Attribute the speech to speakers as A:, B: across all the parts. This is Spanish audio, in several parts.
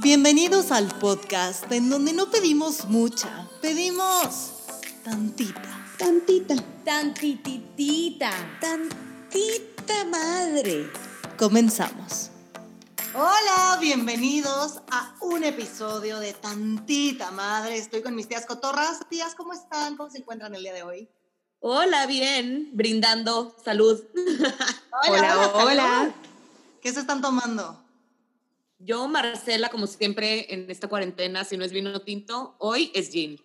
A: Bienvenidos al podcast en donde no pedimos mucha, pedimos tantita.
B: Tantita.
C: Tantititita.
B: Tantita madre.
A: Comenzamos. Hola, bienvenidos a un episodio de Tantita Madre. Estoy con mis tías cotorras. Tías, ¿cómo están? ¿Cómo se encuentran el día de hoy?
C: Hola, bien, brindando salud.
B: Hola, hola.
A: ¿Qué se están tomando?
C: Yo, Marcela, como siempre en esta cuarentena, si no es vino tinto, hoy es gin.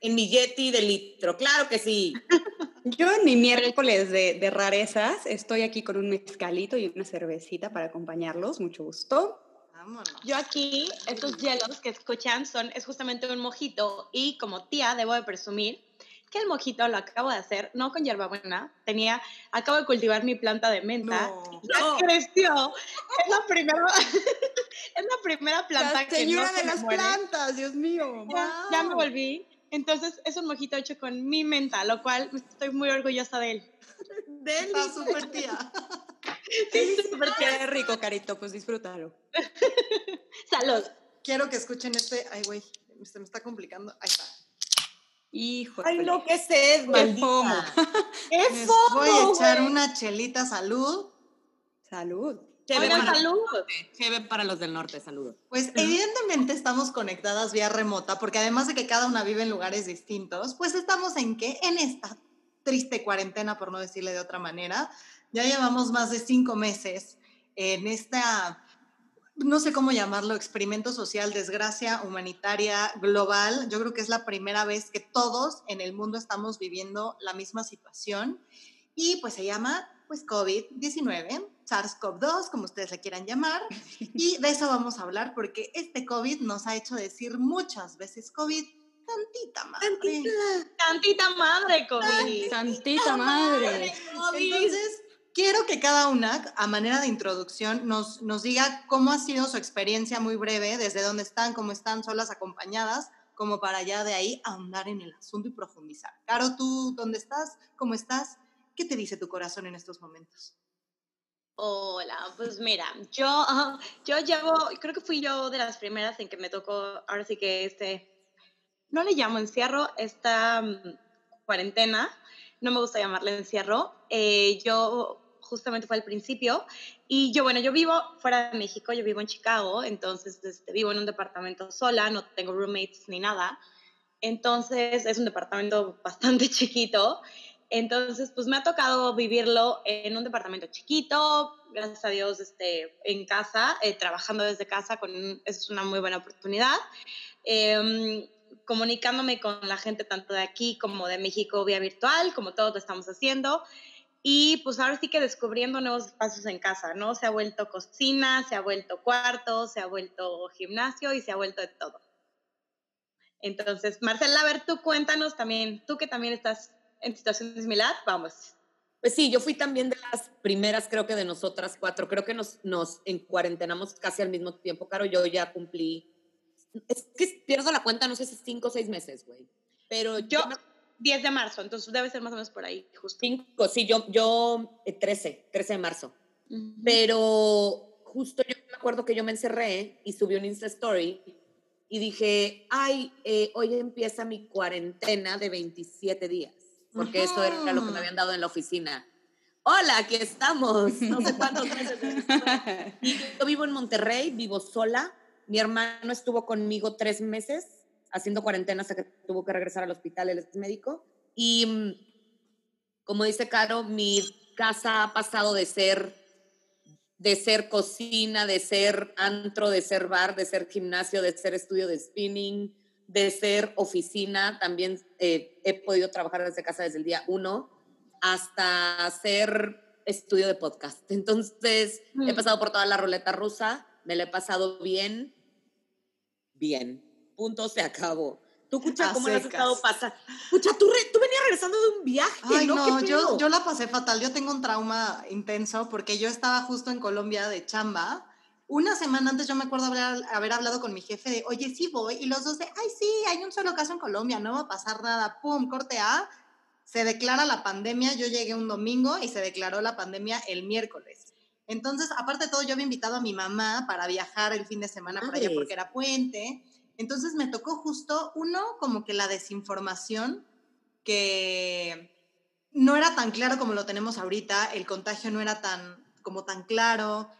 C: En mi Yeti de litro, claro que sí.
B: Yo en mi miércoles de, de rarezas estoy aquí con un mezcalito y una cervecita para acompañarlos. Mucho gusto.
A: Vámonos.
D: Yo aquí, estos hielos que escuchan son, es justamente un mojito y como tía debo de presumir que el mojito lo acabo de hacer, no con hierbabuena, tenía, acabo de cultivar mi planta de menta,
A: No.
D: ya
C: No.
D: creció, es la primera, es la primera planta
B: La
D: que
B: señora
D: no se
B: de las
D: muere.
B: plantas, Dios mío.
D: Ya, ya me volví, entonces es un mojito hecho con mi menta, lo cual estoy muy orgullosa de él.
A: Está súper tía.
B: Súper qué rico, carito, pues disfrútalo.
D: Salud.
A: Quiero que escuchen este. Ay, güey, se me está complicando. Ahí está.
B: Hijo.
C: Ay, no, qué sed, maldita.
B: fomo.
D: ¡Es
A: Les
D: fomo,
A: voy a echar
D: güey!
A: una chelita salud.
B: Salud.
C: Cheve
D: Oigan,
C: para,
D: salud.
C: cheve para los del norte, saludos.
A: Pues evidentemente estamos conectadas vía remota, porque además de que cada una vive en lugares distintos, pues estamos en que en esta triste cuarentena, por no decirle de otra manera, ya llevamos más de cinco meses en esta, no sé cómo llamarlo, experimento social, desgracia humanitaria global. Yo creo que es la primera vez que todos en el mundo estamos viviendo la misma situación y pues se llama pues COVID-19, SARS-CoV-2, como ustedes le quieran llamar. Y de eso vamos a hablar porque este COVID nos ha hecho decir muchas veces COVID, tantita madre.
D: Tantita madre, COVID.
B: Santita madre.
A: Entonces, quiero que cada una, a manera de introducción, nos, nos diga cómo ha sido su experiencia muy breve, desde dónde están, cómo están, solas, acompañadas, como para ya de ahí ahondar en el asunto y profundizar. Caro, ¿tú dónde estás? ¿Cómo estás? ¿Qué te dice tu corazón en estos momentos?
D: Hola, pues mira, yo, yo llevo, creo que fui yo de las primeras en que me tocó, ahora sí que este, no le llamo encierro, esta mm, cuarentena, no me gusta llamarle encierro, eh, yo justamente fue al principio y yo, bueno, yo vivo fuera de México, yo vivo en Chicago, entonces este, vivo en un departamento sola, no tengo roommates ni nada, entonces es un departamento bastante chiquito entonces, pues me ha tocado vivirlo en un departamento chiquito, gracias a Dios, este, en casa, eh, trabajando desde casa, con, es una muy buena oportunidad. Em, comunicándome con la gente tanto de aquí como de México vía virtual, como todos lo estamos haciendo. Y pues ahora sí que descubriendo nuevos espacios en casa, ¿no? Se ha vuelto cocina, se ha vuelto cuarto, se ha vuelto gimnasio y se ha vuelto de todo. Entonces, Marcela, a ver, tú cuéntanos también, tú que también estás en situación similar, vamos.
C: Pues sí, yo fui también de las primeras, creo que de nosotras cuatro. Creo que nos, nos encuarentenamos casi al mismo tiempo. Caro, yo ya cumplí. Es que pierdo la cuenta, no sé si cinco o seis meses, güey. Pero yo.
D: Yo, 10 de marzo, entonces debe ser más o menos por ahí, justo.
C: Cinco, sí, yo, yo eh, 13, 13 de marzo. Pero justo yo me acuerdo que yo me encerré y subí un Insta Story y dije, ay, eh, hoy empieza mi cuarentena de 27 días, porque eso era lo que me habían dado en la oficina. Hola, aquí estamos. No sé cuántos meses. Y yo vivo en Monterrey, vivo sola. Mi hermano estuvo conmigo tres meses haciendo cuarentena hasta que tuvo que regresar al hospital, él es médico. Y mm, como dice Caro, mi casa ha pasado de ser de ser cocina, de ser antro, de ser bar, de ser gimnasio, de ser estudio de spinning, de ser oficina. También eh, he podido trabajar desde casa desde el día uno hasta hacer estudio de podcast. Entonces, he
D: Mm.
C: pasado por toda la ruleta rusa, me la he pasado bien, bien. Punto, se acabó. Tú, Cucha,
A: A
C: ¿cómo has estado pasando? Cucha, tú, re- tú venías regresando de un viaje,
A: Ay,
C: ¿no?
A: no,
C: ¿Qué
A: yo, yo la pasé fatal. Yo tengo un trauma intenso porque yo estaba justo en Colombia de chamba. Una semana antes yo me acuerdo haber, haber hablado con mi jefe de, oye, sí voy. Y los dos de, ay, sí, hay un solo caso en Colombia, no va a pasar nada. Pum, corte A. Se declara la pandemia. Yo llegué un domingo y se declaró la pandemia el miércoles. Entonces, aparte de todo, yo había invitado a mi mamá para viajar el fin de semana para allá porque era puente. Entonces me tocó justo uno como que la desinformación que no era tan claro como lo tenemos ahorita, el contagio no era tan como tan claro,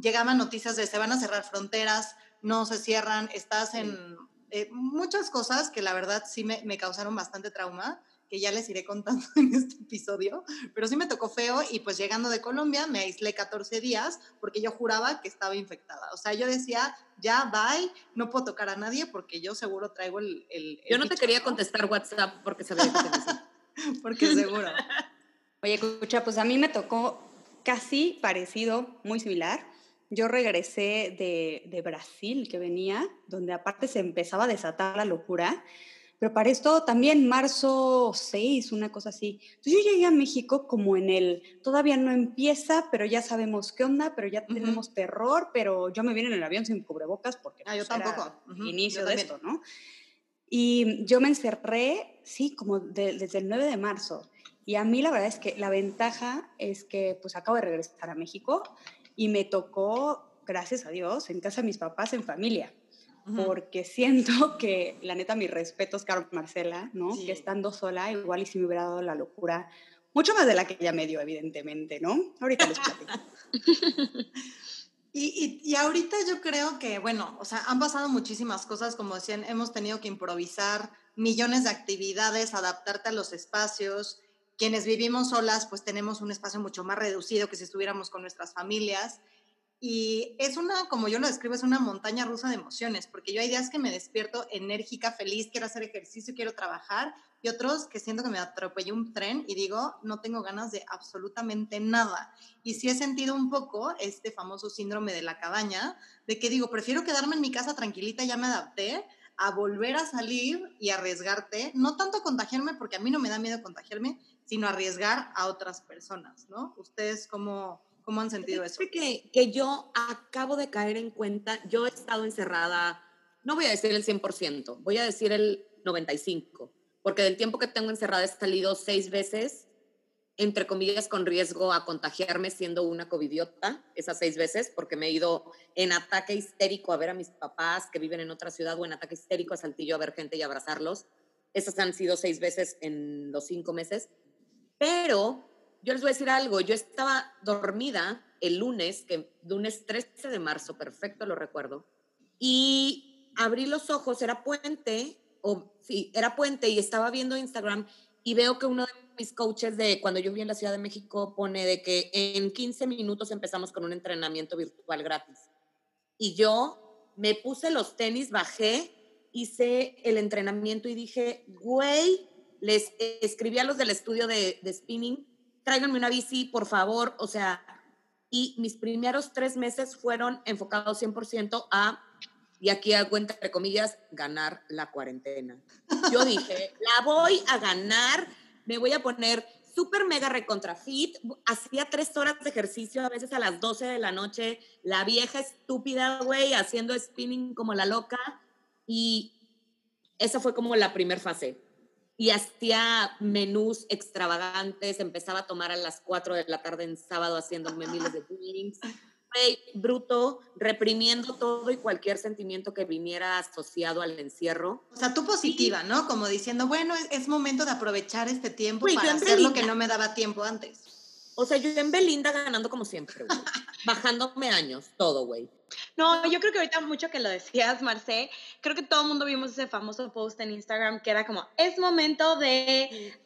A: llegaban noticias de se van a cerrar fronteras, no se cierran, estás en eh, muchas cosas que la verdad sí me, me, causaron bastante trauma, que ya les iré contando en este episodio, pero sí me tocó feo y pues llegando de Colombia me aislé 14 días porque yo juraba que estaba infectada. O sea, yo decía, ya, bye, no puedo tocar a nadie porque yo seguro traigo el... el,
C: yo no te quería contestar WhatsApp porque sabía que te
A: Porque seguro.
B: Oye, escucha, pues a mí me tocó casi parecido, muy similar. Yo regresé de, de, Brasil, que venía, donde aparte se empezaba a desatar la locura, pero para esto también marzo 6, una cosa así. Entonces yo llegué a México como en el, todavía no empieza, pero ya sabemos qué onda, pero ya tenemos terror, pero yo me vine en el avión sin cubrebocas porque
A: ah, yo pues, tampoco.
B: inicio de esto, ¿no? Y yo me encerré, sí, como desde el 9 de marzo. Y a mí la verdad es que la ventaja es que pues acabo de regresar a México y me tocó, gracias a Dios, en casa de mis papás, en familia. Porque siento que, la neta, mis respetos, Carol Marcela, ¿no? Que estando sola, igual y si me hubiera dado la locura, mucho más de la que ella me dio, evidentemente, ¿no? Ahorita les platico.
A: Y, y, y, ahorita yo creo que, bueno, o sea, han pasado muchísimas cosas, como decían, hemos tenido que improvisar millones de actividades, adaptarte a los espacios, quienes vivimos solas, pues tenemos un espacio mucho más reducido que si estuviéramos con nuestras familias. Y es una, como yo lo describo, es una montaña rusa de emociones, porque yo hay días que me despierto enérgica, feliz, quiero hacer ejercicio, quiero trabajar, y otros que siento que me atropelló un tren y digo, no tengo ganas de absolutamente nada. Y sí he sentido un poco este famoso síndrome de la cabaña, de que digo, prefiero quedarme en mi casa tranquilita, ya me adapté, a volver a salir y arriesgarte, no tanto contagiarme, porque a mí no me da miedo contagiarme, sino arriesgar a otras personas, ¿no? ¿Ustedes cómo, cómo han sentido eso?
C: Que, que yo acabo de caer en cuenta, yo he estado encerrada, no voy a decir el 100%, voy a decir el 95%, porque del tiempo que tengo encerrada he salido seis veces, entre comillas, con riesgo a contagiarme siendo una covidiota, esas seis veces, porque me he ido en ataque histérico a ver a mis papás que viven en otra ciudad o en ataque histérico a Saltillo a ver gente y abrazarlos. Esas han sido seis veces en los cinco meses. Pero yo les voy a decir algo, yo estaba dormida el lunes, que lunes 13 de marzo, perfecto, lo recuerdo, y abrí los ojos, era puente, o sí, era puente y estaba viendo Instagram y veo que uno de mis coaches de cuando yo vi en la Ciudad de México pone de que en 15 minutos empezamos con un entrenamiento virtual gratis. Y yo me puse los tenis, bajé, hice el entrenamiento y dije, güey, les escribí a los del estudio de, de spinning, tráiganme una bici, por favor, o sea, y mis primeros tres meses fueron enfocados 100% a, y aquí hago entre comillas, ganar la cuarentena. Yo dije, la voy a ganar, me voy a poner súper mega recontra hacía tres horas de ejercicio a veces a las 12 de la noche, la vieja estúpida, güey, haciendo spinning como la loca, y esa fue como la primera fase y hacía menús extravagantes, empezaba a tomar a las 4 de la tarde en sábado haciéndome miles de drinks. bruto, reprimiendo todo y cualquier sentimiento que viniera asociado al encierro.
A: O sea, tú positiva, ¿no? Como diciendo, bueno, es, momento de aprovechar este tiempo para hacer lo que no me daba tiempo antes.
C: O sea, yo en Belinda ganando como siempre, güey. Bajándome años, todo, güey.
D: No, yo creo que ahorita mucho que lo decías, Marcé, creo que todo el mundo vimos ese famoso post en Instagram que era como, es momento de,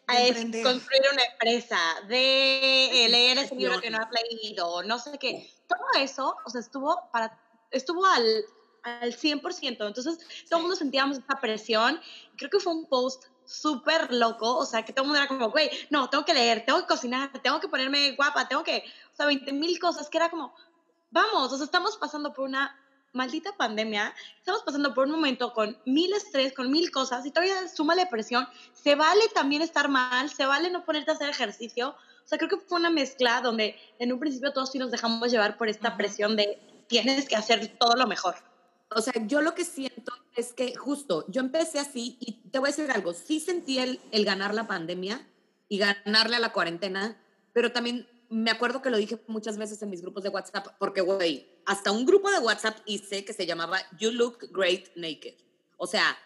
D: construir una empresa, de eh, leer ese libro que no has leído, no sé qué. Todo eso, o sea, estuvo, para, estuvo al, al 100%. Entonces, todo el mundo sentíamos esa presión. Creo que fue un post súper loco, o sea, que todo el mundo era como, güey, no, tengo que leer, tengo que cocinar, tengo que ponerme guapa, tengo que, o sea, 20 mil cosas, que era como, vamos, o sea, estamos pasando por una maldita pandemia, estamos pasando por un momento con mil estrés, con mil cosas, y todavía súmale presión, se vale también estar mal, se vale no ponerte a hacer ejercicio, o sea, creo que fue una mezcla donde en un principio todos sí nos dejamos llevar por esta presión de tienes que hacer todo lo mejor.
C: O sea, yo lo que siento es que justo, yo empecé así y te voy a decir algo, sí sentí el, el ganar la pandemia y ganarle a la cuarentena, pero también me acuerdo que lo dije muchas veces en mis grupos de WhatsApp, porque, güey, hasta un grupo de WhatsApp hice que se llamaba You Look Great Naked. O sea,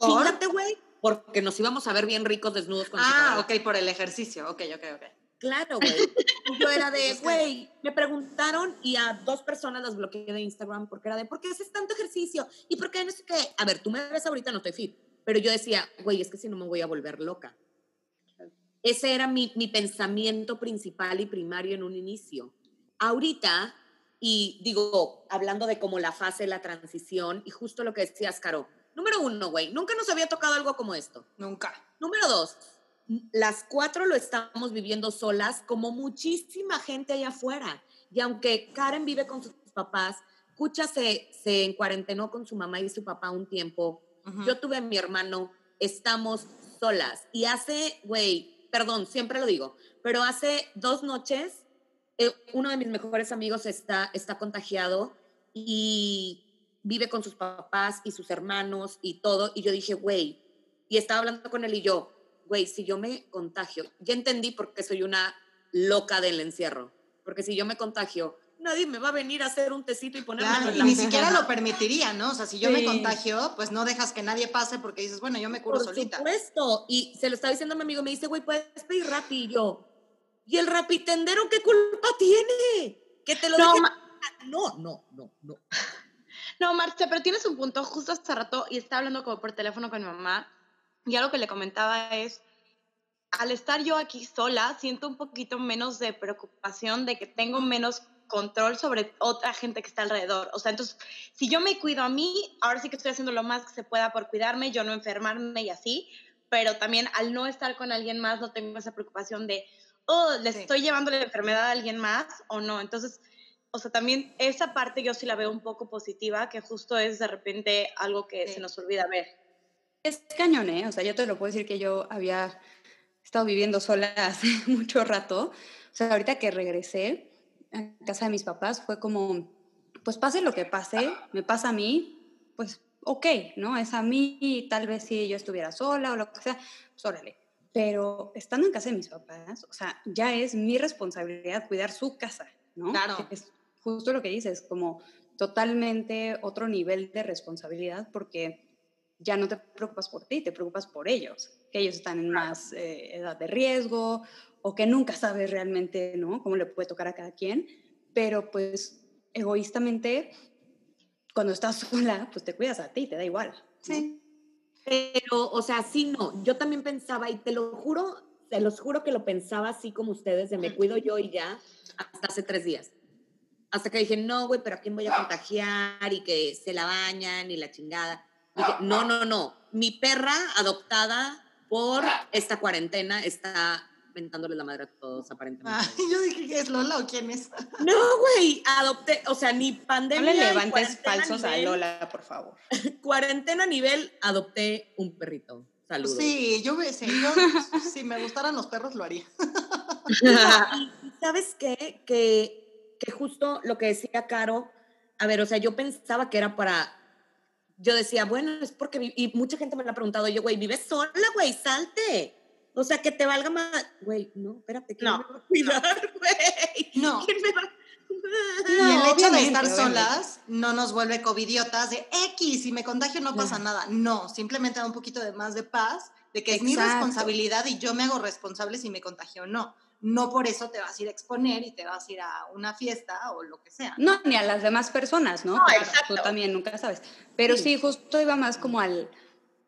C: chingate, güey, porque nos íbamos a ver bien ricos desnudos con
A: Ah, ok, por el ejercicio. Ok, ok, ok.
C: Claro, güey. Yo era de, güey, me preguntaron y a dos personas las bloqueé de Instagram porque era de, ¿por qué haces tanto ejercicio? ¿Y por qué no sé qué? A ver, tú me ves ahorita, no estoy fit. Pero yo decía, güey, es que si no me voy a volver loca. Ese era mi, mi pensamiento principal y primario en un inicio. Ahorita, y digo, hablando de como la fase la transición, y justo lo que decías, Caro, número uno, güey, nunca nos había tocado algo como esto.
A: Nunca.
C: Número dos, las cuatro lo estamos viviendo solas, como muchísima gente allá afuera. Y aunque Karen vive con sus papás, Cucha se, se encuarentenó con su mamá y su papá un tiempo. Yo tuve a mi hermano, estamos solas. Y hace, güey, perdón, siempre lo digo, pero hace dos noches eh, uno de mis mejores amigos está, está contagiado y vive con sus papás y sus hermanos y todo. Y yo dije, güey, y estaba hablando con él y yo, güey, si yo me contagio, ya entendí por qué soy una loca del encierro. Porque si yo me contagio, nadie me va a venir a hacer un tecito y ponerme
A: claro, y ni siquiera lo permitiría, ¿no? O sea, si yo me contagio, pues no dejas que nadie pase porque dices, bueno, yo me curo
C: Por
A: solita.
C: Por supuesto. Y se lo estaba diciendo a mi amigo, me dice, güey, puedes pedir Rappi. Y yo, ¿y el rapitendero qué culpa tiene? Que te lo
D: no,
C: deje... No, no, no, no.
D: No, Marce, pero tienes un punto justo hace rato y estaba hablando como por teléfono con mi mamá y algo que le comentaba es, al estar yo aquí sola, siento un poquito menos de preocupación de que tengo menos control sobre otra gente que está alrededor. O sea, entonces, si yo me cuido a mí, ahora sí que estoy haciendo lo más que se pueda por cuidarme, yo no enfermarme y así, pero también al no estar con alguien más, no tengo esa preocupación de, oh, le sí. estoy llevando la enfermedad a alguien más o no. Entonces, o sea, también esa parte yo sí la veo un poco positiva, que justo es de repente algo que sí. se nos olvida ver.
B: Es cañón, ¿eh? O sea, yo te lo puedo decir que yo había estado viviendo sola hace mucho rato. O sea, ahorita que regresé a casa de mis papás fue como, pues pase lo que pase, me pasa a mí, pues ok, ¿no? Es a mí, tal vez si yo estuviera sola o lo que sea, pues órale. Pero estando en casa de mis papás, o sea, ya es mi responsabilidad cuidar su casa, ¿no?
A: Claro.
B: Es justo lo que dices, como totalmente otro nivel de responsabilidad porque ya no te preocupas por ti, te preocupas por ellos, que ellos están en más eh, edad de riesgo o que nunca sabes realmente, ¿no? Cómo le puede tocar a cada quien, pero pues egoístamente, cuando estás sola, pues te cuidas a ti, te da igual. ¿no?
A: Sí.
C: Pero, o sea, sí, no, yo también pensaba, y te lo juro, te los juro que lo pensaba así como ustedes, de me cuido yo y ya, hasta hace tres días. Hasta que dije, no, güey, pero ¿a quién voy a contagiar? Y que se la bañan y la chingada. Dije, no, no, no. Mi perra adoptada por esta cuarentena está mentándole la madre a todos, aparentemente.
A: Yo dije, ¿es Lola o quién es?
C: No, güey, adopté, o sea, ni pandemia.
B: No le levantes falsos nivel, a Lola, por favor.
C: cuarentena nivel, adopté un perrito. Saludos.
A: Sí, yo, sí, yo si me gustaran los perros lo haría.
C: ¿Sabes qué? Que, que justo lo que decía Caro, a ver, o sea, yo pensaba que era para yo decía, bueno, es porque, y mucha gente me lo ha preguntado, yo, güey, vives sola, güey, salte. O sea, que te valga más, güey, no, espérate, ¿quién
A: no,
C: me va a cuidar, güey?
A: No.
C: ¿Quién me va
A: y el hecho de estar solas no nos vuelve covidiotas de X, si me contagio no pasa nada. No, simplemente da un poquito de más de paz, de que es mi responsabilidad y yo me hago responsable si me contagio o no. No por eso te vas a ir a exponer y te vas a ir a una fiesta o lo que sea.
B: No, no ni a las demás personas, ¿no?
D: no
B: claro, tú también nunca sabes. Pero sí. sí, justo iba más como al,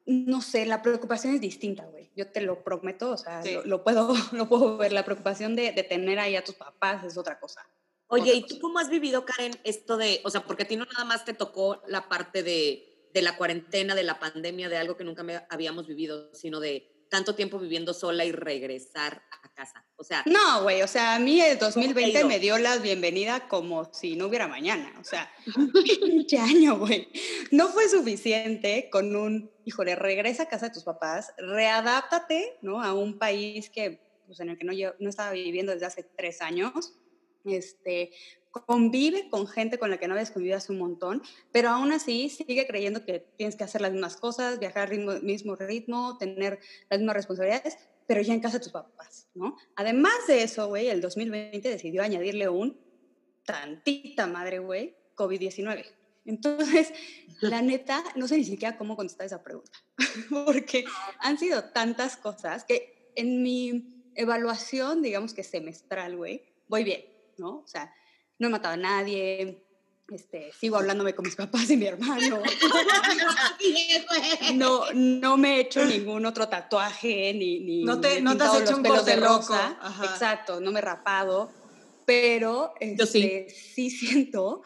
B: no sé, la preocupación es distinta, güey. Yo te lo prometo, o sea, sí. lo, lo, puedo, lo puedo ver. La preocupación de, de tener ahí a tus papás es otra cosa.
C: Oye, ¿y tú cómo has vivido, Karen, esto de, o sea, porque a ti no nada más te tocó la parte de, de la cuarentena, de la pandemia, de algo que nunca me habíamos vivido, sino de tanto tiempo viviendo sola y regresar a casa? O sea...
B: No, güey, o sea, a mí el 2020 me dio la bienvenida como si no hubiera mañana, o sea, pinche año, güey. No fue suficiente con un, híjole, regresa a casa de tus papás, readáptate, ¿no? A un país que, pues, en el que no, yo, no estaba viviendo desde hace tres años, este, convive con gente con la que no habías convivido hace un montón, pero aún así sigue creyendo que tienes que hacer las mismas cosas, viajar al ritmo, mismo ritmo, tener las mismas responsabilidades, pero ya en casa de tus papás, ¿no? Además de eso, güey, el 2020 decidió añadirle un tantita madre, güey, COVID-19. Entonces, la neta, no sé ni siquiera cómo contestar esa pregunta, porque han sido tantas cosas que en mi evaluación, digamos que semestral, güey, voy bien, ¿no? O sea, no he matado a nadie, este, sigo hablándome con mis papás y mi hermano. no, no me he hecho ningún otro tatuaje, ni, ni
A: no te, no te has hecho un corte loco.
B: Exacto, no me he rapado, pero este, sí. siento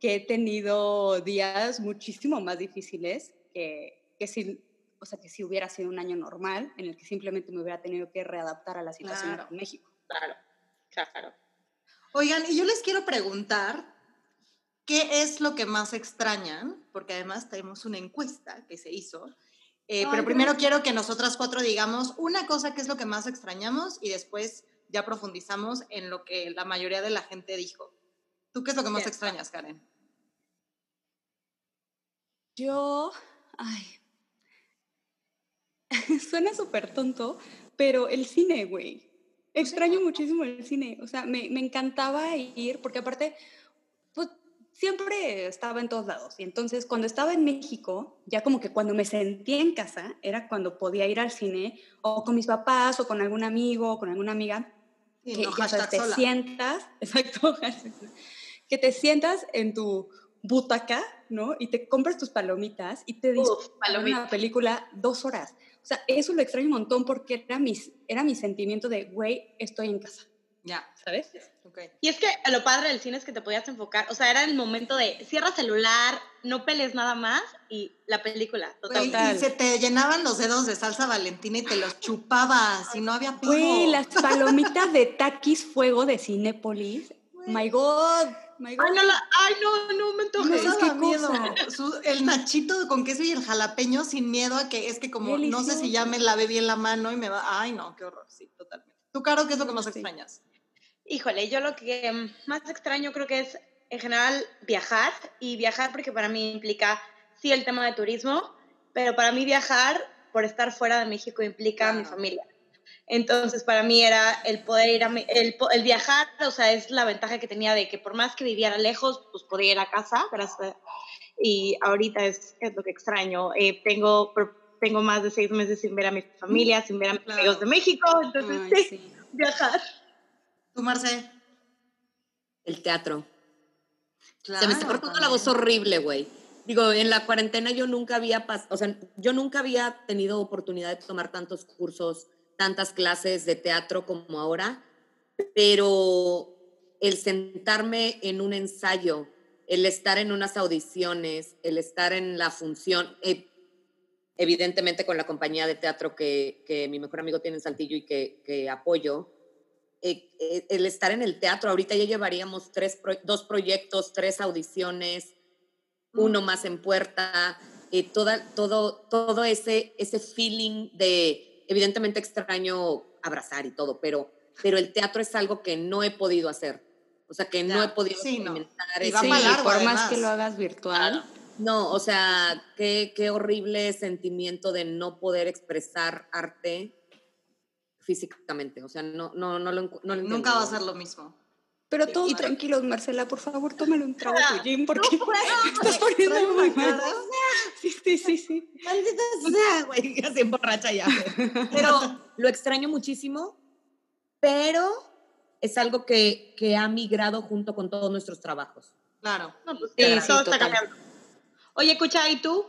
B: que he tenido días muchísimo más difíciles que, que si, o sea, que si hubiera sido un año normal en el que simplemente me hubiera tenido que readaptar a la situación en México.
C: Claro, claro.
A: Oigan, y yo les quiero preguntar, ¿qué es lo que más extrañan? Porque además tenemos una encuesta que se hizo. Eh, pero primero quiero que nosotras cuatro digamos una cosa que es lo que más extrañamos y después ya profundizamos en lo que la mayoría de la gente dijo. ¿Tú qué es lo que más extrañas, Karen?
B: Yo, ay, suena súper tonto, pero el cine, güey. Extraño muchísimo el cine. O sea, me, me, encantaba ir, porque aparte, pues siempre estaba en todos lados. Y entonces, cuando estaba en México, ya como que cuando me sentía en casa, era cuando podía ir al cine, o con mis papás, o con algún amigo, o con alguna amiga. que ya te sientas, exacto, que te sientas en tu butaca, ¿no? Y te compras tus palomitas y te disfrutas una película dos horas. O sea, eso lo extraño un montón porque era, mis, era mi sentimiento de, güey, estoy en casa.
A: Ya.
B: ¿Sabes?
D: Okay. Y es que lo padre del cine es que te podías enfocar, o sea, era el momento de cierra celular, no pelees nada más y la película.
A: Total. y se te llenaban los dedos de salsa valentina y te los chupabas y no había.
B: Güey, las palomitas de taquis fuego de Cinépolis. My God.
D: Ay, no, ay, no, no me antojes.
A: No miedo. el nachito con queso y el jalapeño sin miedo a que es que como no sé si ya me lavé bien la mano y me va. Ay, no, qué horror, sí, totalmente. ¿Tú, Caro, qué es lo que más extrañas?
D: Híjole, yo lo que más extraño creo que es en general viajar y viajar porque para mí implica sí el tema de turismo, pero para mí viajar por estar fuera de México implica a mi familia. Entonces, para mí era el poder ir a el, el, viajar, o sea, es la ventaja que tenía de que por más que viviera lejos, pues podía ir a casa, gracias. Y ahorita es, es lo que extraño. Eh, tengo, tengo más de seis meses sin ver a mi familia, sin ver a mis amigos de México, entonces sí, viajar.
A: ¿Tú, Marce?
C: El teatro. Se me está cortando la voz horrible, güey. Digo, en la cuarentena yo nunca había pasado, o sea, yo nunca había tenido oportunidad de tomar tantos cursos tantas clases de teatro como ahora, pero el sentarme en un ensayo, el estar en unas audiciones, el estar en la función, eh, evidentemente con la compañía de teatro que, mi mejor amigo tiene en Saltillo y que, apoyo, eh, eh, el estar en el teatro, ahorita ya llevaríamos tres dos proyectos, tres audiciones, uno más en puerta, toda, todo, todo ese, ese feeling de evidentemente extraño abrazar y todo, pero, pero el teatro es algo que no he podido hacer. O sea, que no he podido experimentar.
B: Sí, por más que lo hagas virtual.
C: No, o sea, qué, qué horrible sentimiento de no poder expresar arte físicamente. O sea, no, no, no lo, no
A: Nunca va a ser lo mismo.
B: Pero todos tranquilos, Marcela, por favor, tómale un trago a tu gym porque no estás poniendo muy mal. Sí, sí, sí, sí.
C: Maldita sea, güey, así borracha ya. Pero lo extraño muchísimo, pero es algo que, que ha migrado junto con todos nuestros trabajos.
A: Claro.
D: Pues, sí, todo está cambiando. Oye, escucha, ¿y tú?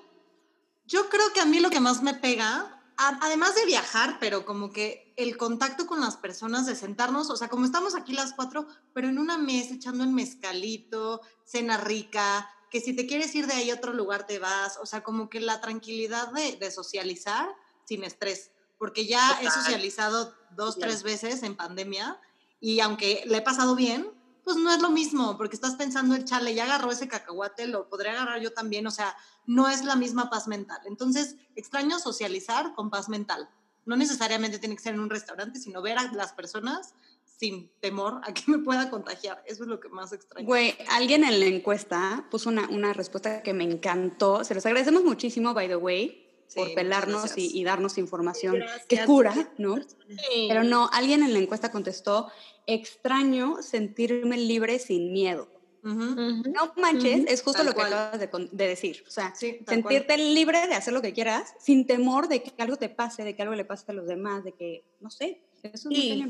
A: Yo creo que a mí lo que más me pega además de viajar, pero como que el contacto con las personas, de sentarnos, o sea, como estamos aquí las cuatro, pero en una mesa echando en mezcalito, cena rica, que si te quieres ir de ahí a otro lugar te vas, o sea, como que la tranquilidad de, socializar sin estrés, porque ya he socializado dos, tres veces en pandemia y aunque le he pasado bien, pues no es lo mismo, porque estás pensando el chale, ya agarró ese cacahuate, lo podré agarrar yo también, o sea, no es la misma paz mental. Entonces, extraño socializar con paz mental. No necesariamente tiene que ser en un restaurante, sino ver a las personas sin temor a que me pueda contagiar. Eso es lo que más extraño.
B: Güey, alguien en la encuesta puso una, una respuesta que me encantó. Se los agradecemos muchísimo, by the way. por pelarnos y, darnos información que cura, ¿no?
D: Sí.
B: Pero no, alguien en la encuesta contestó, extraño sentirme libre sin miedo. No manches, es justo
A: Tal
B: lo que
A: cual.
B: acabas de, con- de decir. O sea,
A: Sí, tal cual.
B: sentirte libre de hacer lo que quieras sin temor de que algo te pase, de que algo le pase a los demás, de que, no sé, eso es.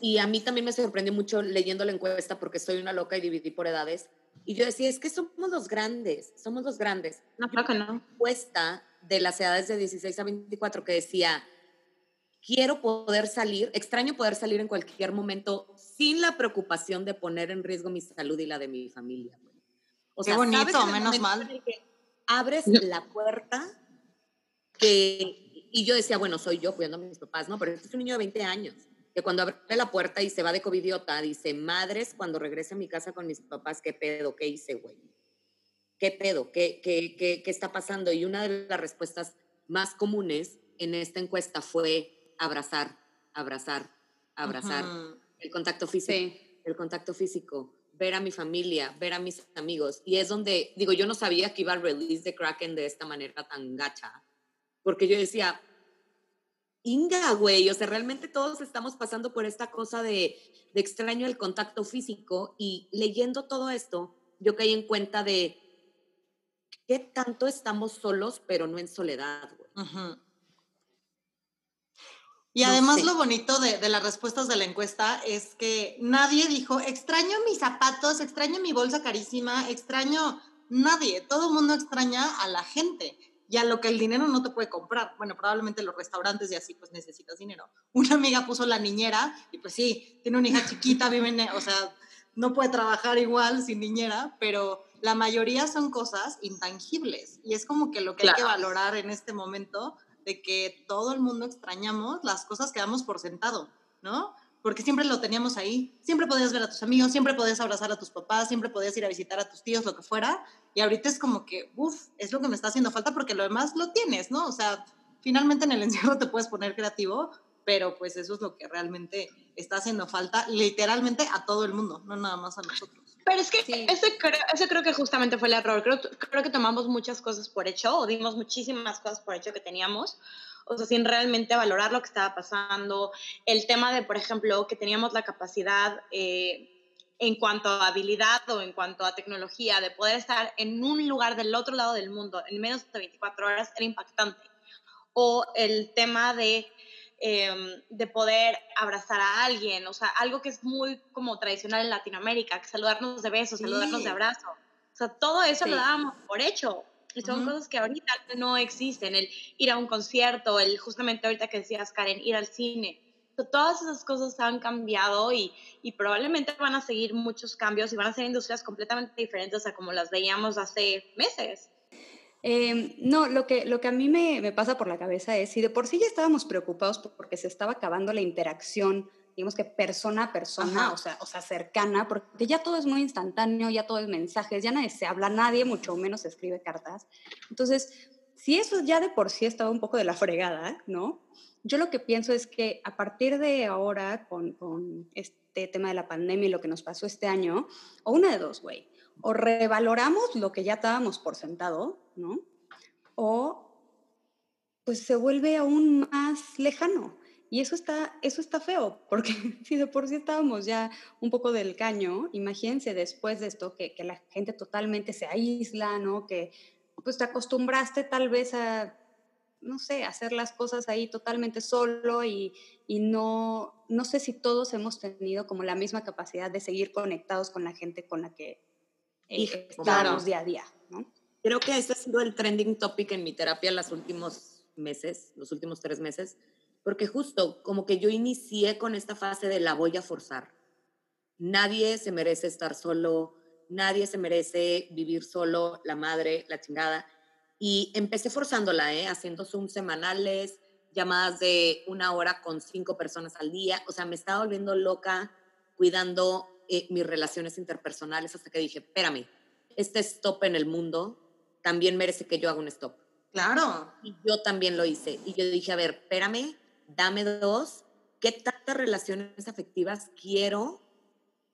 C: Y a mí también me sorprendió mucho leyendo la encuesta porque soy una loca y dividí por edades. Y yo decía, es que somos los grandes, somos los grandes.
D: No, claro que no.
C: Encuesta de las edades de 16 a 24 que decía, quiero poder salir, extraño poder salir en cualquier momento sin la preocupación de poner en riesgo mi salud y la de mi familia. güey. O
A: Qué
C: ¿sabes
A: bonito, menos mal.
C: que abres la puerta que, y yo decía, bueno, soy yo cuidando a mis papás, ¿no? Pero este es un niño de 20 años, que cuando abre la puerta y se va de covidiota, dice, madres, cuando regrese a mi casa con mis papás, ¿qué pedo? ¿Qué hice, güey? ¿Qué pedo? ¿Qué, qué, qué, qué está pasando? Y una de las respuestas más comunes en esta encuesta fue abrazar, abrazar, abrazar, el contacto físico
B: Sí.
C: el contacto físico, ver a mi familia, ver a mis amigos. Y es donde, digo, yo no sabía que iba a release de Kraken de esta manera tan gacha, porque yo decía, Inga, güey, o sea, realmente todos estamos pasando por esta cosa de, de extraño el contacto físico y leyendo todo esto, yo caí en cuenta de qué tanto estamos solos, pero no en soledad, güey.
A: Y
C: No
A: además
C: sé.
A: lo bonito de, de las respuestas de la encuesta es que nadie dijo, extraño mis zapatos, extraño mi bolsa carísima, extraño nadie. Todo el mundo extraña a la gente y a lo que el dinero no te puede comprar. Bueno, probablemente los restaurantes y así pues necesitas dinero. Una amiga puso la niñera y pues sí, tiene una hija chiquita, vive en, o sea, no puede trabajar igual sin niñera, pero la mayoría son cosas intangibles y es como que lo que hay que
C: Claro.
A: valorar en este momento de que todo el mundo extrañamos las cosas que damos por sentado, ¿no? Porque siempre lo teníamos ahí, siempre podías ver a tus amigos, siempre podías abrazar a tus papás, siempre podías ir a visitar a tus tíos, lo que fuera, y ahorita es como que, uff, es lo que me está haciendo falta porque lo demás lo tienes, ¿no? O sea, finalmente en el encierro te puedes poner creativo, pero pues eso es lo que realmente está haciendo falta literalmente a todo el mundo, no nada más a nosotros.
D: Pero es que
B: Sí.
D: ese, creo, ese creo que justamente fue el error. Creo, creo que tomamos muchas cosas por hecho o dimos muchísimas cosas por hecho que teníamos. O sea, sin realmente valorar lo que estaba pasando. El tema de, por ejemplo, que teníamos la capacidad eh, en cuanto a habilidad o en cuanto a tecnología de poder estar en un lugar del otro lado del mundo en menos de 24 horas era impactante. O el tema de eh, de poder abrazar a alguien, o sea, algo que es muy como tradicional en Latinoamérica, que saludarnos de besos,
A: Sí.
D: saludarnos de abrazo. O sea, todo eso
B: Sí.
D: lo dábamos por hecho. Y son
A: Ujú.
D: cosas que ahorita no existen, el ir a un concierto, el justamente ahorita que decías, Karen, ir al cine. Todas esas cosas han cambiado y, y probablemente van a seguir muchos cambios y van a ser industrias completamente diferentes a como las veíamos hace meses.
B: Eh, no, lo que, lo que a mí me, me pasa por la cabeza es, si de por sí ya estábamos preocupados porque se estaba acabando la interacción, digamos que persona a persona,
A: Ajá.
B: o sea, o sea, cercana, porque ya todo es muy instantáneo, ya todo es mensajes, ya nadie se habla, nadie, mucho menos se escribe cartas. Entonces, si eso ya de por sí estaba un poco de la fregada, ¿no? Yo lo que pienso es que a partir de ahora, con, con este tema de la pandemia y lo que nos pasó este año, o una de dos, güey, o revaloramos lo que ya estábamos por sentado, ¿no? O pues se vuelve aún más lejano. Y eso está, eso está feo, porque si de por sí estábamos ya un poco del caño, imagínense después de esto que, que la gente totalmente se aísla, ¿no? Que pues te acostumbraste tal vez a, no sé, hacer las cosas ahí totalmente solo y, y no, no sé si todos hemos tenido como la misma capacidad de seguir conectados con la gente con la que eh,
A: claro.
B: día a día, ¿no?
C: Creo que este ha sido el trending topic en mi terapia los últimos meses, los últimos tres meses, porque justo como que yo inicié con esta fase de la voy a forzar. Nadie se merece estar solo, nadie se merece vivir solo, la madre, la chingada. Y empecé forzándola, ¿eh? haciendo Zoom semanales, llamadas de una hora con cinco personas al día. O sea, me estaba volviendo loca cuidando eh, mis relaciones interpersonales hasta que dije, espérame, este stop en el mundo también merece que yo haga un stop.
A: Claro.
C: Y yo también lo hice. Y yo dije, a ver, espérame, dame dos. ¿Qué tantas relaciones afectivas quiero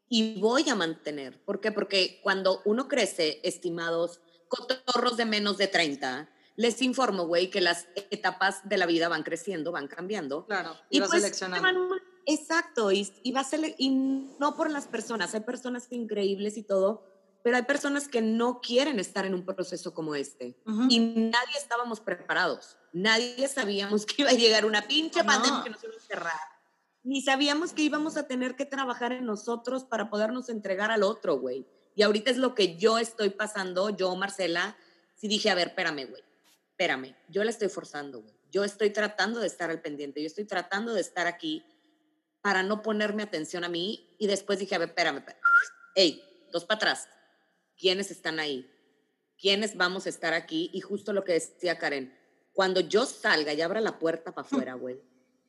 C: y voy a mantener? ¿Por qué? Porque cuando uno crece, estimados cotorros de menos de 30, Les informo, güey, que las etapas de la vida van creciendo, van cambiando.
A: Claro, y,
C: Y
A: vas
C: pues,
A: seleccionando.
C: exacto, y, y, va a ser, y no por las personas, hay personas increíbles y todo, pero hay personas que no quieren estar en un proceso como este. Y nadie estábamos preparados. Nadie sabíamos que iba a llegar una pinche
A: No.
C: pandemia que nos iba a cerrar. Ni sabíamos que íbamos a tener que trabajar en nosotros para podernos entregar al otro, güey. Y ahorita es lo que yo estoy pasando, yo, Marcela, sí dije, a ver, espérame, güey, espérame, yo la estoy forzando, güey. Yo estoy tratando de estar al pendiente, yo estoy tratando de estar aquí para no ponerme atención a mí. Y después dije, a ver, espérame, espérame. Ey, dos para atrás. ¿Quiénes están ahí? ¿Quiénes vamos a estar aquí? Y justo lo que decía Karen, cuando yo salga y abra la puerta para afuera, güey,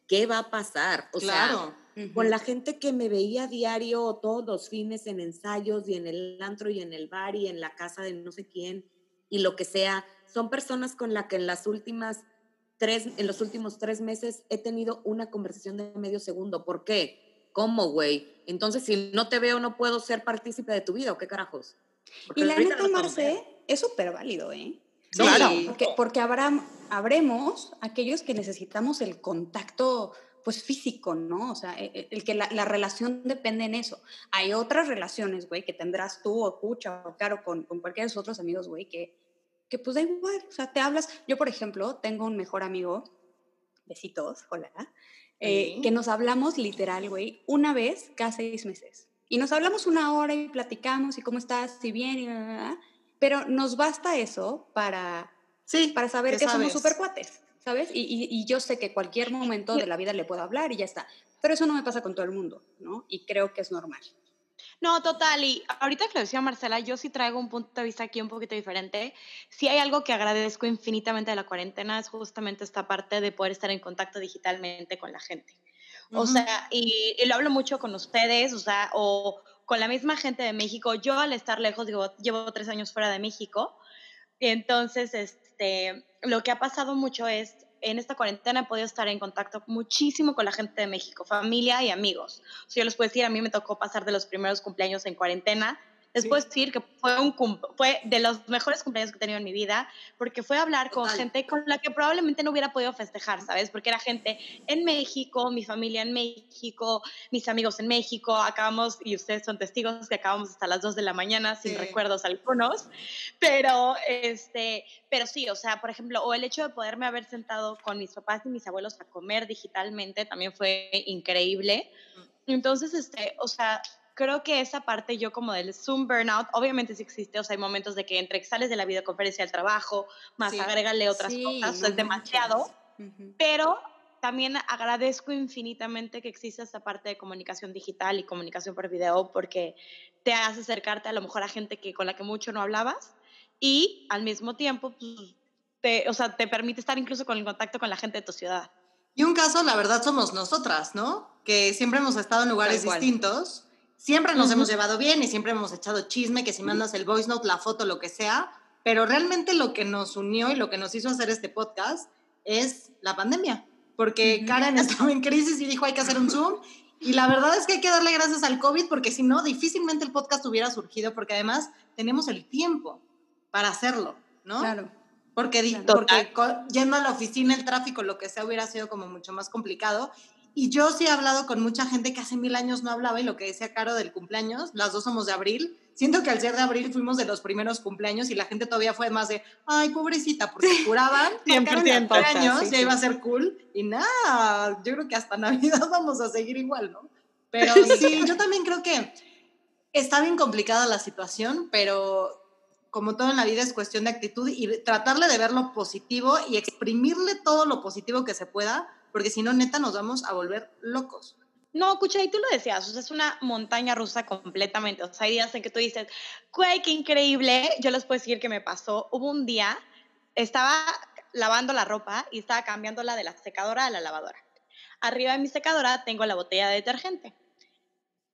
C: ¿qué va a pasar? O
A: claro.
C: sea, con la gente que me veía diario todos los fines en ensayos y en el antro y en el bar y en la casa de no sé quién y lo que sea, son personas con las que en las últimas tres, en los últimos tres meses he tenido una conversación de medio segundo. ¿Por qué? ¿Cómo, güey? Entonces, si no te veo, no puedo ser partícipe de tu vida, ¿o qué carajos? Porque
B: Y la neta, Marce, es súper válido, ¿eh?
A: Sí, Claro.
B: Porque, porque habrá, habremos aquellos que necesitamos el contacto pues físico, ¿no? O sea, e- e- el, que la, la relación depende en eso. Hay otras relaciones, güey, que tendrás tú o Pucha o Caro con, con cualquiera de sus otros amigos, güey, que, que pues da igual, o sea, te hablas. Yo, por ejemplo, tengo un mejor amigo, besitos, hola, eh, que nos hablamos literal, güey, una vez cada seis meses. Y nos hablamos una hora y platicamos y cómo estás, si bien, y bla, bla, bla, pero nos basta eso para,
A: Sí,
B: para saber
A: que
B: que, somos super cuates, ¿sabes? Y, y- y yo sé que cualquier momento de la vida le puedo hablar y ya está. Pero eso no me pasa con todo el mundo, ¿no? Y creo que es normal.
D: No, total. Y ahorita que lo decía Marcela, yo sí traigo un punto de vista aquí un poquito diferente. Si hay algo que agradezco infinitamente de la cuarentena es justamente esta parte de poder estar en contacto digitalmente con la gente. O
A: Ujú.
D: sea, y, y lo hablo mucho con ustedes, o sea, o con la misma gente de México. Yo al estar lejos, digo, llevo tres años fuera de México. Entonces, este, lo que ha pasado mucho es, en esta cuarentena he podido estar en contacto muchísimo con la gente de México, familia y amigos. O yo les puedo decir, a mí me tocó pasar de los primeros cumpleaños en cuarentena. Les puedo decir que fue, un fue de los mejores cumpleaños que he tenido en mi vida, porque fue hablar con
A: Total.
D: gente con la que probablemente no hubiera podido festejar, ¿sabes? Porque era gente en México, mi familia en México, mis amigos en México, acabamos, y ustedes son testigos, que acabamos hasta las 2 de la mañana sin
A: Sí.
D: recuerdos algunos, pero, este, pero sí, o sea, por ejemplo, o el hecho de poderme haber sentado con mis papás y mis abuelos a comer digitalmente también fue increíble. Entonces, este, o sea, creo que esa parte yo como del Zoom burnout, obviamente sí existe, o sea, hay momentos de que entre que sales de la videoconferencia al trabajo, más
A: Sí.
D: agrégale otras
B: Sí,
D: cosas, o sea,
B: no
D: es demasiado,
B: manches. Ujú.
D: pero también agradezco infinitamente que exista esta parte de comunicación digital y comunicación por video porque te hace acercarte a lo mejor a gente que, con la que mucho no hablabas y al mismo tiempo, pues, te, o sea, te permite estar incluso con el contacto con la gente de tu ciudad.
A: Y un caso, la verdad, somos nosotras, ¿no? Que siempre hemos estado en lugares distintos, siempre nos hemos llevado bien y siempre hemos echado chisme, que si mandas el voice note, la foto, lo que sea, pero realmente lo que nos unió y lo que nos hizo hacer este podcast es la pandemia, porque. Karen estaba en crisis y dijo hay que hacer un Zoom. Y la verdad es que hay que darle gracias al COVID porque si no, difícilmente el podcast hubiera surgido porque además tenemos el tiempo para hacerlo, ¿no?
B: Claro.
A: Porque,
B: Claro.
A: porque yendo a la oficina, el tráfico, lo que sea, hubiera sido como mucho más complicado. Y yo sí he hablado con mucha gente que hace mil años no hablaba y lo que decía Caro del cumpleaños, las dos somos de abril. Siento que al ser de abril fuimos de los primeros cumpleaños y la gente todavía fue más de, ay, pobrecita, porque curaban, el
D: 100%,
A: cumpleaños,
B: sí,
A: ya
B: sí.
A: iba a ser cool. Y nada, yo creo que hasta Navidad vamos a seguir igual, ¿no? Pero sí, yo también creo que está bien complicada la situación, pero como todo en la vida es cuestión de actitud y tratarle de ver lo positivo y exprimirle todo lo positivo que se pueda, porque si no, neta, nos vamos a volver locos.
D: No, escucha, y tú lo decías, o sea, es una montaña rusa completamente. O sea, hay días en que tú dices, güey, qué increíble. Yo les puedo decir que me pasó. Hubo un día, estaba lavando la ropa y estaba cambiándola de la secadora a la lavadora. Arriba de mi secadora tengo la botella de detergente.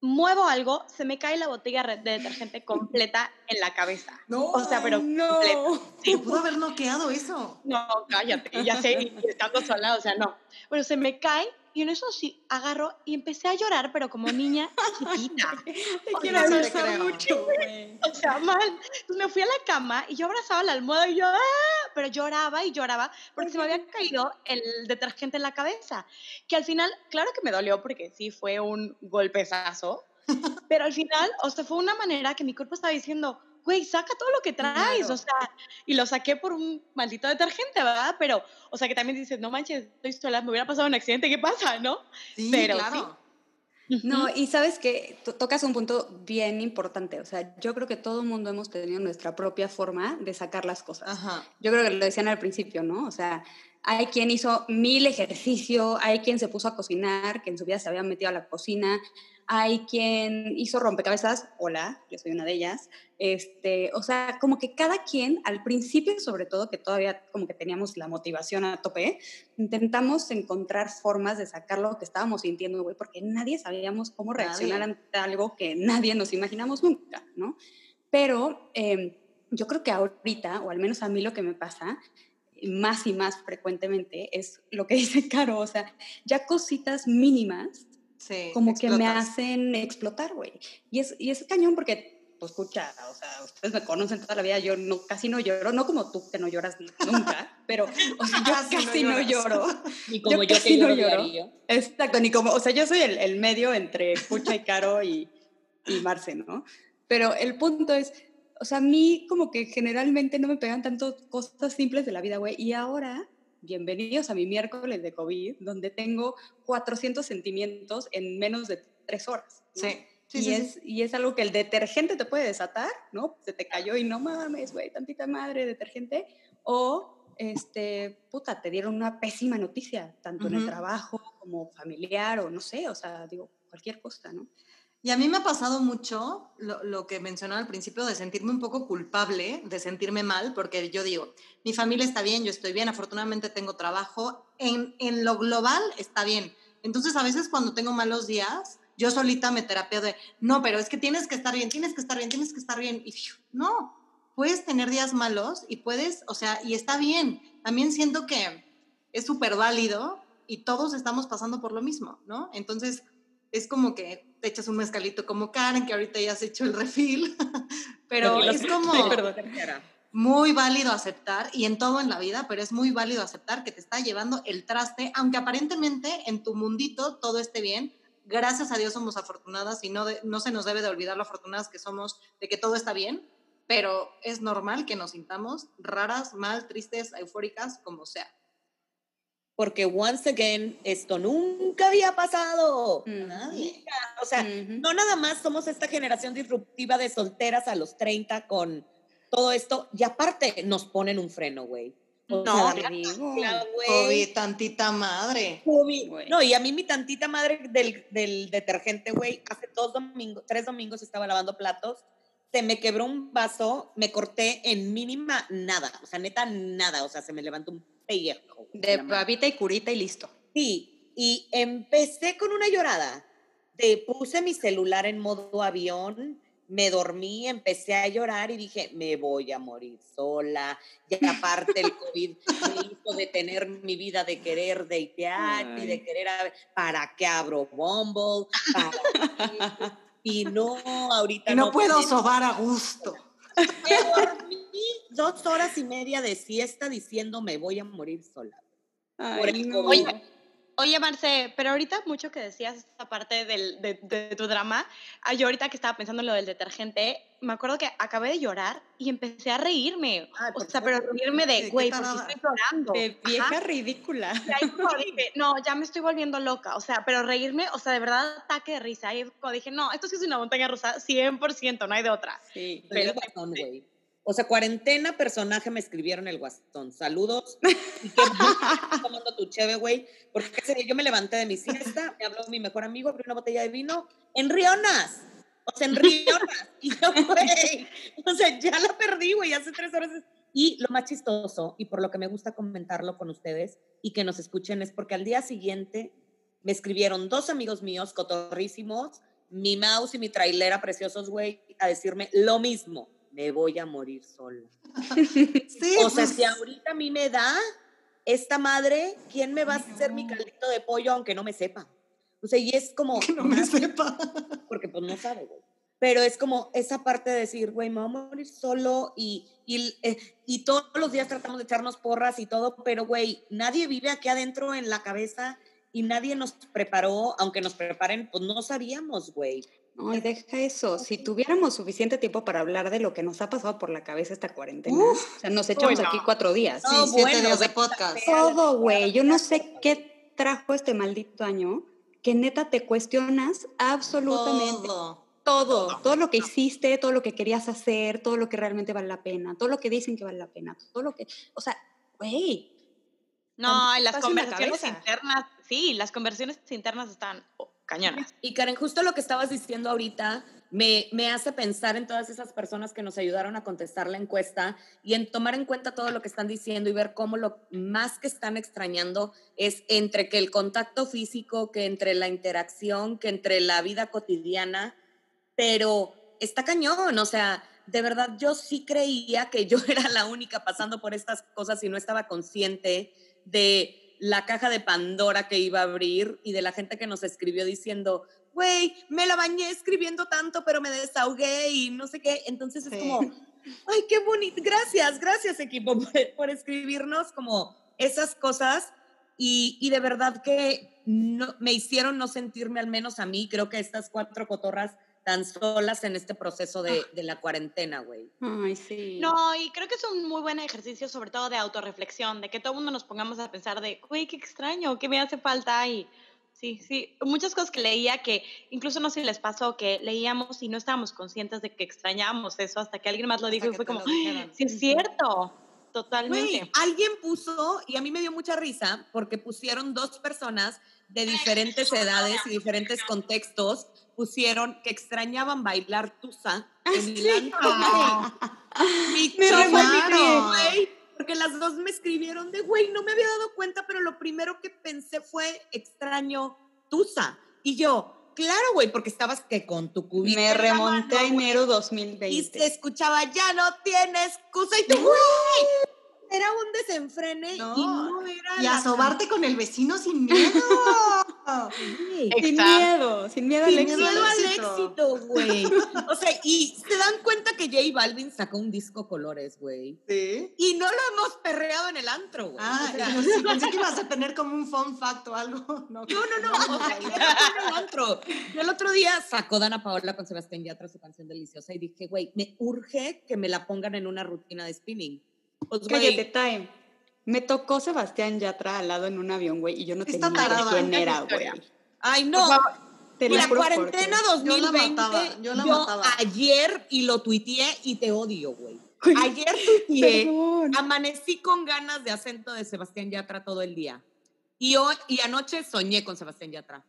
D: Muevo algo, se me cae la botella de detergente completa en la cabeza.
A: No,
D: O sea, pero completa.
A: se pudo haber noqueado eso.
D: No, cállate, ya sé, y estando sola, o sea, no. Bueno, se me cae y en eso sí agarro y empecé a llorar, pero como niña chiquita.
B: Te quiero abrazar mucho, güey.
D: O sea, mal. Entonces me fui a la cama y yo abrazaba la almohada y yo, ¡ah! pero lloraba y lloraba porque se me había caído el detergente en la cabeza. Que al final, claro que me dolió porque sí fue un golpezazo, pero al final, o sea, fue una manera que mi cuerpo estaba diciendo, güey, saca todo lo que traes,
B: Claro.
D: o sea, y lo saqué por un maldito detergente, ¿verdad? Pero, o sea, que también dices, no manches, estoy sola, me hubiera pasado un accidente, ¿qué pasa, no?
A: Sí,
D: Pero
A: claro.
B: No, y sabes que tocas un punto bien importante. O sea, yo creo que todo el mundo hemos tenido nuestra propia forma de sacar las cosas.
A: Ajá.
B: Yo creo que lo decían al principio, ¿no? O sea, hay quien hizo mil ejercicio, hay quien se puso a cocinar, que en su vida se había metido a la cocina, hay quien hizo rompecabezas, hola, yo soy una de ellas. Este, o sea, como que cada quien, al principio sobre todo, que todavía como que teníamos la motivación a tope, intentamos encontrar formas de sacar lo que estábamos sintiendo, güey, porque nadie sabíamos cómo reaccionar
A: Nadie.
B: ante algo que nadie nos imaginamos nunca, ¿no? Pero eh, yo creo que ahorita, o al menos a mí lo que me pasa, más y más frecuentemente, es lo que dice Caro, o sea, ya cositas mínimas
A: Sí.
B: como que me
A: explotas.
B: hacen explotar, güey. Y es, y es cañón porque, pues, escucha, o sea, ustedes me conocen toda la vida, yo no, casi no lloro, no como tú que no lloras nunca, pero, o sea, yo
A: Casi no
B: casi no,
A: lloras.
B: lloro.
C: Y como
B: Yo
C: yo,
B: casi
C: que
B: no
C: lloro
B: lloro.
C: diario.
B: Exacto, ni como, o sea, yo soy el, el medio entre Pucha y Caro y, y Marce, ¿no? Pero el punto es, o sea, a mí como que generalmente no me pegan tanto cosas simples de la vida, güey, y ahora, bienvenidos a mi miércoles de COVID, donde tengo 400 sentimientos en menos de tres horas. ¿no?
A: Sí. Sí,
B: y,
A: sí,
B: es,
A: sí.
B: y es algo que el detergente te puede desatar, ¿no? Se te cayó y no mames, güey, tantita madre detergente. O, este, puta, te dieron una pésima noticia, tanto en el trabajo como familiar o no sé, o sea, digo, cualquier cosa, ¿no?
A: Y a mí me ha pasado mucho lo, que mencionaba al principio de sentirme un poco culpable, de sentirme mal, porque yo digo, mi familia está bien, yo estoy bien, afortunadamente tengo trabajo, en, en lo global está bien. Entonces a veces cuando tengo malos días, yo solita me terapeo de, no, pero es que tienes que estar bien, tienes que estar bien, tienes que estar bien. Y no, puedes tener días malos y puedes, o sea, y está bien. También siento que es súper válido y todos estamos pasando por lo mismo, ¿no? Entonces es como que te echas un mezcalito como Karen, que ahorita ya has hecho el refil, pero
C: Porque
A: es como
C: Ay, perdón, tercera.
A: muy válido aceptar, y en todo en la vida, pero es muy válido aceptar que te está llevando el traste, aunque aparentemente en tu mundito todo esté bien. Gracias a Dios somos afortunadas y no, de- no se nos debe de olvidar lo afortunadas que somos de que todo está bien, pero es normal que nos sintamos raras, mal, tristes, eufóricas, como sea.
C: Porque once again, esto nunca había pasado.
A: Nadie.
C: Nunca. O sea, no nada más somos esta generación disruptiva de solteras a los 30 con todo esto, y aparte nos ponen un freno, güey. O
A: No,
C: sea,
B: te digo.
C: la güey,
A: COVID, tantita madre.
C: COVID.
B: Güey.
C: No, y a mí mi tantita madre del, del detergente, güey, hace dos domingos, tres domingos estaba lavando platos, se me quebró un vaso, me corté en mínima nada, o sea, neta nada, o sea, se me levantó un pellejo.
B: De babita y curita y listo.
C: Sí, y empecé con una llorada. Te puse mi celular en modo avión, me dormí, empecé a llorar y dije, me voy a morir sola. Y aparte el COVID me hizo detener mi vida de querer datear y de querer, a ¿para qué abro Bumble? ¿Para qué? Y no, ahorita
A: Y no puedo
C: tenemos-
A: sobar a gusto.
C: Me dormí dos horas y media de siesta diciendo, me voy a morir sola.
B: Ay, no.
D: Oye, Oye, Marce, pero ahorita mucho que decías esta parte del, de, de tu drama, ah, yo ahorita que estaba pensando en lo del detergente, me acuerdo que acabé de llorar y empecé a reírme.
C: Ay,
D: o
C: por
D: sea, pero reírme
A: ¿Qué-
D: de,
A: qué
D: güey, ¿por qué
A: tarada?
D: estoy llorando?
B: De vieja
D: Ajá.
B: ridícula.
D: Y ahí como dije, no, ya me estoy volviendo loca. O sea, pero reírme, o sea, de verdad, ataque de risa. Ahí dije, no, esto sí es una montaña rusa, 100%, no hay de otra.
B: Sí.
D: Pero-
C: güey. O sea, cuarentena, personaje, me escribieron el guasón. Saludos. Y qué tomando tu cheve, güey. Porque ese día yo me levanté de mi siesta, me habló mi mejor amigo, abrió una botella de vino en Rionas. O sea, en Rionas. Y yo, güey, o sea, ya la perdí, güey, hace tres horas. Y lo más chistoso, y por lo que me gusta comentarlo con ustedes y que nos escuchen, es porque al día siguiente me escribieron dos amigos míos, cotorrísimos, mi mouse y mi trailera preciosos, güey, a decirme lo mismo. Me voy a morir sola.
A: Sí,
C: O sea,
A: pues,
C: si ahorita a mí me da, esta madre, ¿quién me va a hacer mi caldito de pollo aunque no me sepa? O sea, y es como...
A: Que no me sepa.
C: Porque pues no sabe, güey. Pero es como esa parte de decir, güey, me voy a morir solo y, y, eh, y todos los días tratamos de echarnos porras y todo, pero, güey, nadie vive aquí adentro en la cabeza y nadie nos preparó, aunque nos preparen, pues no sabíamos, güey.
B: No, y deja eso. Si tuviéramos suficiente tiempo para hablar de lo que nos ha pasado por la cabeza esta cuarentena, o sea, nos echamos
D: Uy, no.
B: aquí cuatro días.
A: Sí,
C: No,
A: siete
C: bueno,
A: días de
C: vete
A: podcast.
B: Todo, güey. Yo no sé qué trajo este maldito año, que neta te cuestionas absolutamente
A: Todo.
B: todo, todo lo que hiciste, todo lo que querías hacer, todo lo que realmente vale la pena, todo lo que dicen que vale la pena, todo lo que, o sea, güey,
D: No, y las
B: en la
D: internas, sí, las conversiones internas están oh, cañonas.
C: Y Karen, justo lo que estabas diciendo ahorita me, me hace pensar en todas esas personas que nos ayudaron a contestar la encuesta y en tomar en cuenta todo lo que están diciendo y ver cómo lo más que están extrañando es entre que el contacto físico, que entre la interacción, que entre la vida cotidiana, pero está cañón, o sea, de verdad yo sí creía que yo era la única pasando por estas cosas y no estaba consciente de la caja de Pandora que iba a abrir y de la gente que nos escribió diciendo, güey, me la bañé escribiendo tanto, pero me desahogué y no sé qué. Entonces es como, ay, qué bonito. Gracias, gracias equipo por, por escribirnos como esas cosas y, y de verdad que no, me hicieron no sentirme al menos a mí. Creo que estas cuatro cotorras tan solas en este proceso de, de la cuarentena, güey.
B: ay, sí.
D: No, y creo que es un muy buen ejercicio, sobre todo de autorreflexión, de que todo el mundo nos pongamos a pensar de, güey, qué extraño, qué me hace falta y sí, sí, muchas cosas que leía que incluso no sé si les pasó que leíamos y no estábamos conscientes de que extrañábamos eso hasta que alguien más lo dijo
A: Hasta
D: y fue como, sí es cierto, totalmente.
C: Güey, alguien puso, y a mí me dio mucha risa, porque pusieron dos personas de diferentes edades y diferentes contextos, pusieron que extrañaban bailar tusa en antro, güey. Mi
B: Me
C: güey, porque las dos me escribieron de, güey, no me había dado cuenta, pero lo primero que pensé fue extraño tusa. Y yo, claro, güey, porque estabas que con tu cubita
B: Me
C: en
B: remonté a enero
C: y
B: 2020.
C: se escuchaba, ya no tienes excusa. Y tú, güey, era un desenfrene
A: No.
C: y no era.
A: Y
C: la
A: a sobarte con el vecino sin miedo.
B: Sin miedo, sin miedo al
C: Sin
B: éxito.
C: miedo al
A: éxito.
C: güey. O sea, y se dan cuenta que J Balvin sacó un disco colores, güey.
A: Sí.
C: Y no lo hemos perreado en el antro, güey.
A: Ah,
C: o sea,
A: yo sí pensé que ibas a tener como un fun fact o algo. No,
C: no, no, no. O sea, y no fue en el antro. Yo el otro día sacó Dana Paola con Sebastián Yatra su canción deliciosa y dije, güey, me urge que me la pongan en una rutina de spinning. Pues,
B: Cállate, time. Me tocó Sebastián Yatra al lado en un avión, güey, y yo no
A: Está
B: tenía idea quién
D: esa
B: era, güey.
C: ay, no.
D: Por favor,
B: Te
C: la cuarentena
B: Dios.
A: Yo la
C: 2020,
A: mataba, yo la
C: yo
A: mataba.
C: ayer y lo tuiteé y te odio, güey. Ayer tuiteé,
B: Perdón.
C: amanecí con ganas de acento de Sebastián Yatra todo el día. Y hoy y anoche soñé con Sebastián Yatra.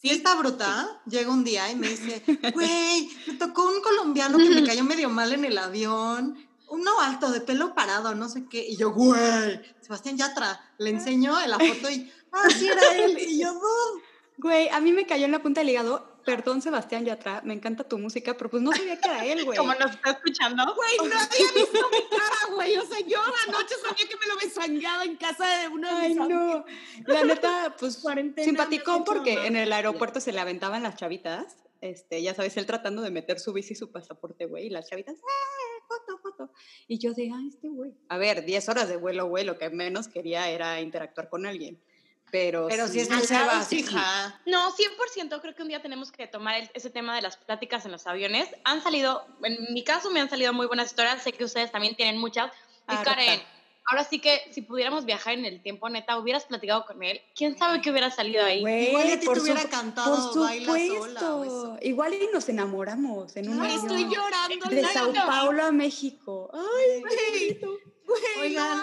A: Sí, está bruta. Llega un día y me dice, güey, me tocó un colombiano que me cayó medio mal en el avión. Uno alto, de pelo parado, no sé qué. Y yo, güey, Sebastián Yatra. Le enseño la foto y, ah, sí era él. Y yo, "No".
B: Güey, a mí me cayó en la punta del hígado. Perdón, Sebastián Yatra, me encanta tu música, pero pues no sabía que era él, güey.
D: como nos está escuchando.
C: Güey, no había visto mi cara, güey. O sea, yo anoche soñé que me lo besangueaba en casa de uno de
B: Ay,
C: mis amigos.
B: no. La neta, pues
C: Cuarentena,
B: simpaticón porque en el aeropuerto se le aventaban las chavitas. Este, ya sabes, él tratando de meter su bici y su pasaporte, güey, y las chavitas, ¡eh! Foto, foto. Y yo de, ay, este güey. A ver, 10 horas de vuelo, güey, lo que menos quería era interactuar con alguien. Pero,
A: Pero si es el
C: lado,
A: Sebas,
C: sí.
A: hija.
D: No, 100% creo que un día tenemos que tomar el- ese tema de las pláticas en los aviones. Han salido, en mi caso me han salido muy buenas historias, sé que ustedes también tienen muchas. Y
B: Harta.
D: Karen, ahora sí que si pudiéramos viajar en el tiempo, neta, hubieras platicado con él, ¿quién sabe qué hubiera salido ahí?
B: Güey,
A: Igual y a ti te hubiera cantado
B: por
A: Baila Sola o
B: supuesto.
A: eso.
B: Igual y nos enamoramos en un avión.
C: Estoy llorando.
B: De
C: no,
B: Sao
C: no.
B: Paulo a México. Ay,
C: Güey,
A: Oigan,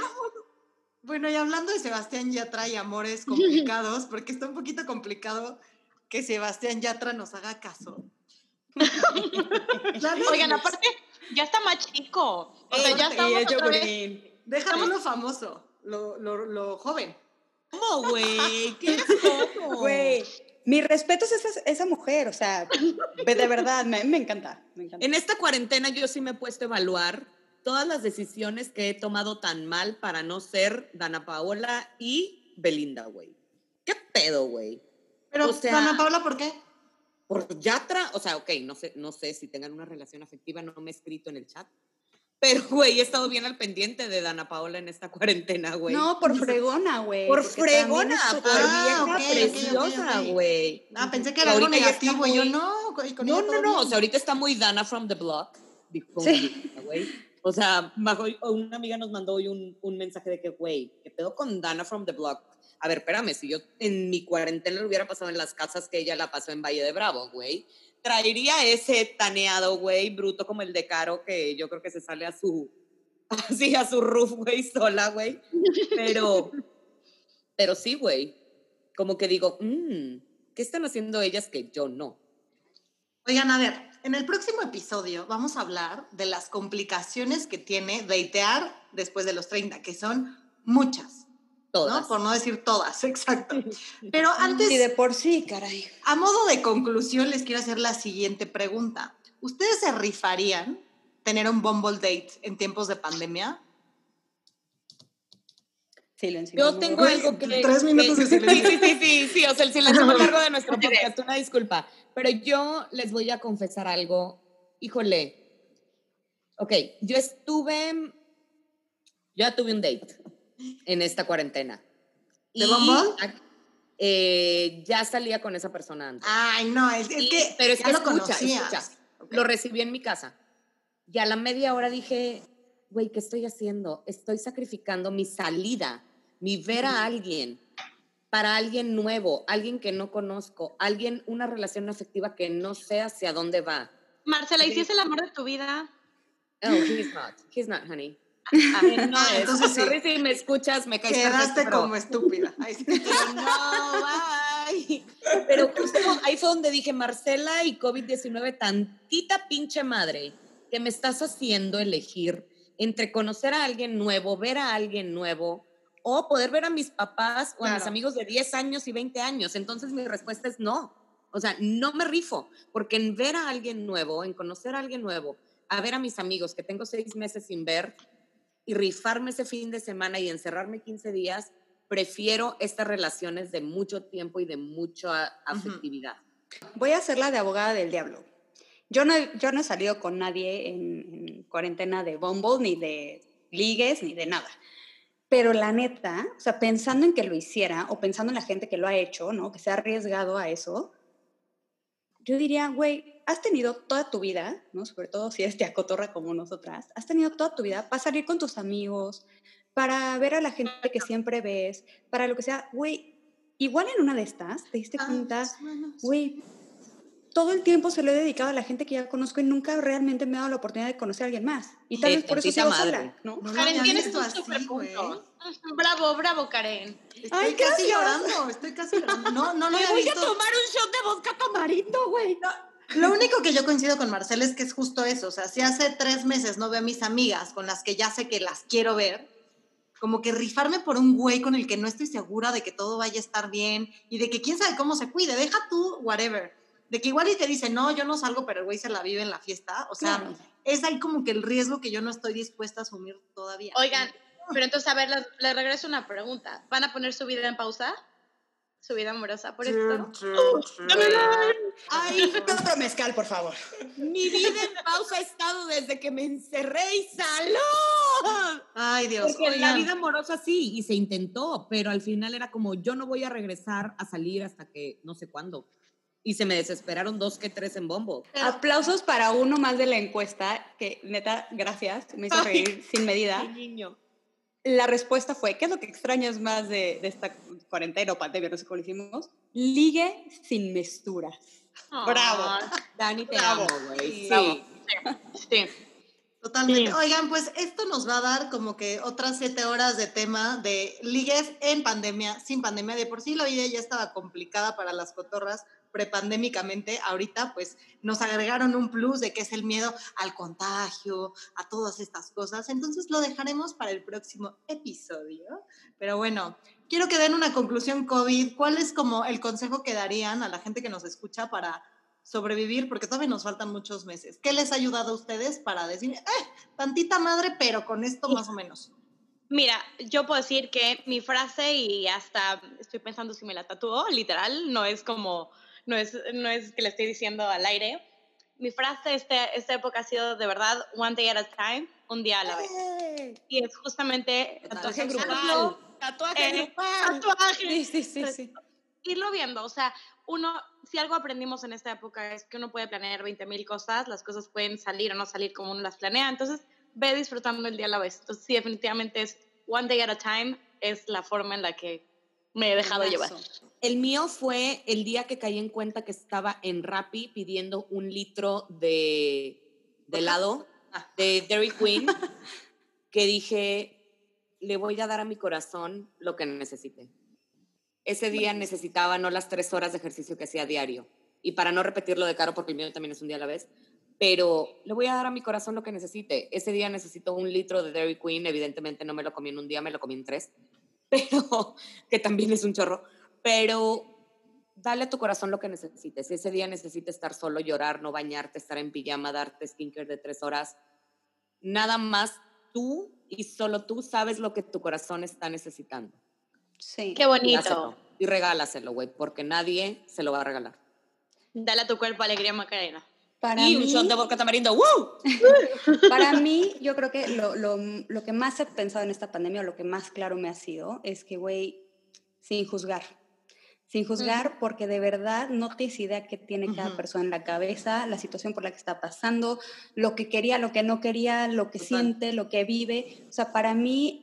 A: bueno, y hablando de Sebastián Yatra y amores complicados, porque está un poquito complicado que Sebastián Yatra nos haga caso. La
D: Oigan, aparte, ya está más chico. O sea, ya
A: y Déjame lo famoso, lo, lo, lo joven.
C: ¿Cómo, güey? ¿Qué es cómo?
B: Güey, mi respeto es esa, esa mujer, o sea, de verdad, me, me encanta, me encanta.
C: En esta cuarentena yo sí me he puesto a evaluar todas las decisiones que he tomado tan mal para no ser Dana Paola y Belinda, güey. ¿Qué pedo, güey?
A: Pero,
C: O sea-
A: Dana Paula, ¿por qué?
C: Por Yatra, o sea, ok, no sé, no sé si tengan una relación afectiva, no me he escrito en el chat. Pero, güey, he estado bien al pendiente de Dana Paola en esta cuarentena, güey.
B: No, por fregona, güey.
C: por fregona, por
A: Ah,
C: vieja preciosa, güey.
A: Ah, pensé que era algo negativo. y Yo
C: muy-
A: no. con-
C: No, no, no, o sea, ahorita está muy Dana from the block.
B: Sí.
C: güey. O sea, una amiga nos mandó hoy un, un mensaje de que, güey, ¿qué pedo con Dana from the block? A ver, espérame, si yo en mi cuarentena lo hubiera pasado en las casas que ella la pasó en Valle de Bravo, güey, traería ese taneado, güey, bruto como el de Caro, que yo creo que se sale a su, así a su roof, güey, sola, güey. Pero, pero sí, güey, como que digo, "Mm, ¿qué están haciendo ellas que yo no?
A: Oigan, a ver, en el próximo episodio vamos a hablar de las complicaciones que tiene datear después de los 30, que son muchas,
C: Todas.
A: ¿no? Por no decir todas, exacto. Pero antes,
B: Y de por sí, caray.
A: a modo de conclusión, les quiero hacer la siguiente pregunta. ¿Ustedes se rifarían tener un Bumble date en tiempos de pandemia?
B: Silencio.
C: Yo tengo algo que...
A: Tres minutos de silencio.
C: Sí, sí, sí, sí, o sea, el silencio más largo de nuestro podcast, una disculpa. Pero yo les voy a confesar algo. Híjole. Ok, yo estuve... Yo ya tuve un date en esta cuarentena.
A: ¿De
C: ah, eh, ya salía con esa persona antes.
A: Ay, no, es, es
C: Y-
A: que
C: pero es
A: ya
C: que
A: lo
C: escucha,
A: conocías.
C: escucha.
A: Ok.
C: Lo recibí en mi casa. Y a la media hora dije, güey, ¿qué estoy haciendo? Estoy sacrificando mi salida, mi ver a alguien para alguien nuevo, alguien que no conozco, alguien, una relación afectiva que no sé hacia dónde va.
D: Marcela, ¿y si es el amor de tu vida?
C: Oh, he's not. He's not, honey.
D: Ah,
C: No
A: Ah,
C: es.
A: entonces sí.
C: Sorry si me escuchas, me caes
A: Quedaste como estúpida. Ay, sí.
C: no, bye. Pero justo ahí fue donde dije, Marcela y COVID-19, tantita pinche madre que me estás haciendo elegir entre conocer a alguien nuevo, ver a alguien nuevo, o poder ver a mis papás o a mis
A: Claro.
C: amigos de 10 años y 20 años. Entonces mi respuesta es no. O sea, no me rifo, porque en ver a alguien nuevo, en conocer a alguien nuevo, a ver a mis amigos que tengo seis meses sin ver y rifarme ese fin de semana y encerrarme 15 días, prefiero estas relaciones de mucho tiempo y de mucha afectividad.
B: Voy a ser la de abogada del diablo. Yo no, yo no he salido con nadie en, en cuarentena de Bumble, ni de ligues, ni de nada. Pero la neta, o sea, pensando en que lo hiciera o pensando en la gente que lo ha hecho, ¿no? Que se ha arriesgado a eso, yo diría, güey, has tenido toda tu vida, ¿no? Sobre todo si eres cotorra como nosotras, has tenido toda tu vida para salir con tus amigos, para ver a la gente que siempre ves, para lo que sea, güey, igual en una de estas te diste
A: Ah,
B: cuenta, güey, todo el tiempo se lo he dedicado a la gente que ya conozco y nunca realmente me he dado la oportunidad de conocer a alguien más. Y tal
C: Sí,
B: vez por eso sigo
C: madre.
B: sola, ¿no?
A: No
D: Karen, tienes
A: visto
D: un
A: así,
D: super
A: güey.
D: punto. Bravo, bravo, Karen.
A: Estoy
B: Ay,
A: casi
B: gracias.
A: llorando, estoy casi llorando. No, no lo
B: Me
A: había
B: voy a
A: visto.
B: tomar un shot de vodka tamarindo, güey.
A: Lo único que yo coincido con Marcela es que es justo eso. O sea, si hace tres meses no veo a mis amigas con las que ya sé que las quiero ver, como que rifarme por un güey con el que no estoy segura de que todo vaya a estar bien y de que quién sabe cómo se cuide. Deja tú, whatever. De que igual y te dice, no, yo no salgo, pero el güey se la vive en la fiesta. O sea,
B: Claro.
A: es ahí como que el riesgo que yo no estoy dispuesta a asumir todavía.
D: Oigan, pero entonces, a ver, les, les regreso una pregunta. ¿Van a poner su vida en pausa? ¿Su vida amorosa por esto?
B: Ay, otro mezcal, por favor.
C: Mi vida en pausa ha estado desde que me encerré y salud.
A: Ay, Dios.
C: Porque la vida amorosa sí, y se intentó, pero al final era como, yo no voy a regresar a salir hasta que no sé cuándo. Y se me desesperaron dos que tres en bombo.
B: Aplausos para uno más de la encuesta, que neta, gracias, me hizo
C: Ay.
B: reír sin medida.
C: niño.
B: La respuesta fue, ¿qué es lo que extrañas más de, de esta cuarentena o pandemia? No sé cómo lo hicimos. Ligue sin mesturas. Bravo.
C: Dani, te
B: Bravo.
C: amo, güey.
B: Bravo.
C: Sí.
D: Sí.
A: Totalmente.
D: Sí.
A: Oigan, pues esto nos va a dar como que otras siete horas de tema de ligues en pandemia, sin pandemia. De por sí la vida ya estaba complicada para las cotorras prepandémicamente. Ahorita pues nos agregaron un plus de que es el miedo al contagio, a todas estas cosas. Entonces lo dejaremos para el próximo episodio. Pero bueno, quiero que den una conclusión COVID. ¿Cuál es como el consejo que darían a la gente que nos escucha para sobrevivir, porque todavía nos faltan muchos meses. ¿Qué les ha ayudado a ustedes para decir, eh, tantita madre, pero con esto más o menos?
D: Mira, yo puedo decir que mi frase, y hasta estoy pensando si me la tatuó, literal, no es como, no es, no es que le estoy diciendo al aire. Mi frase este, esta época ha sido de verdad, one day at a time, un día a la vez. Y es justamente...
C: Tatuaje grupal. Tatuaje
D: eh,
C: grupal.
D: Tatuaje.
B: Sí, sí, sí, sí.
D: irlo viendo, o sea, uno, si algo aprendimos en esta época es que uno puede planear 20 mil cosas, las cosas pueden salir o no salir como uno las planea, entonces ve disfrutando el día a la vez. Entonces sí, definitivamente es one day at a time, es la forma en la que me he dejado llevar.
C: El mío fue el día que caí en cuenta que estaba en Rappi pidiendo un litro de, de helado de Dairy Queen, que dije, le voy a dar a mi corazón lo que necesite. Ese día necesitaba no las tres horas de ejercicio que hacía diario. Y para no repetirlo de caro, porque el mío también es un día a la vez, pero le voy a dar a mi corazón lo que necesite. Ese día necesito un litro de Dairy Queen, evidentemente no me lo comí en un día, me lo comí en tres, pero que también es un chorro. Pero dale a tu corazón lo que necesites. Si ese día necesitas estar solo, llorar, no bañarte, estar en pijama, darte skincare de tres horas, nada más tú y solo tú sabes lo que tu corazón está necesitando.
B: Sí.
D: Qué bonito.
C: Y regálaselo, güey, porque nadie se lo va a regalar.
D: Dale a tu cuerpo alegría, Macarena.
B: Para
C: y un
B: mí,
C: shot de vodka tamarindo. ¡Woo!
B: para mí, yo creo que lo, lo, lo que más he pensado en esta pandemia, o lo que más claro me ha sido, es que, güey, sin juzgar. Sin juzgar, porque de verdad no tienes idea qué tiene cada persona en la cabeza, la situación por la que está pasando, lo que quería, lo que no quería, lo que
A: Total.
B: siente, lo que vive. O sea, para mí,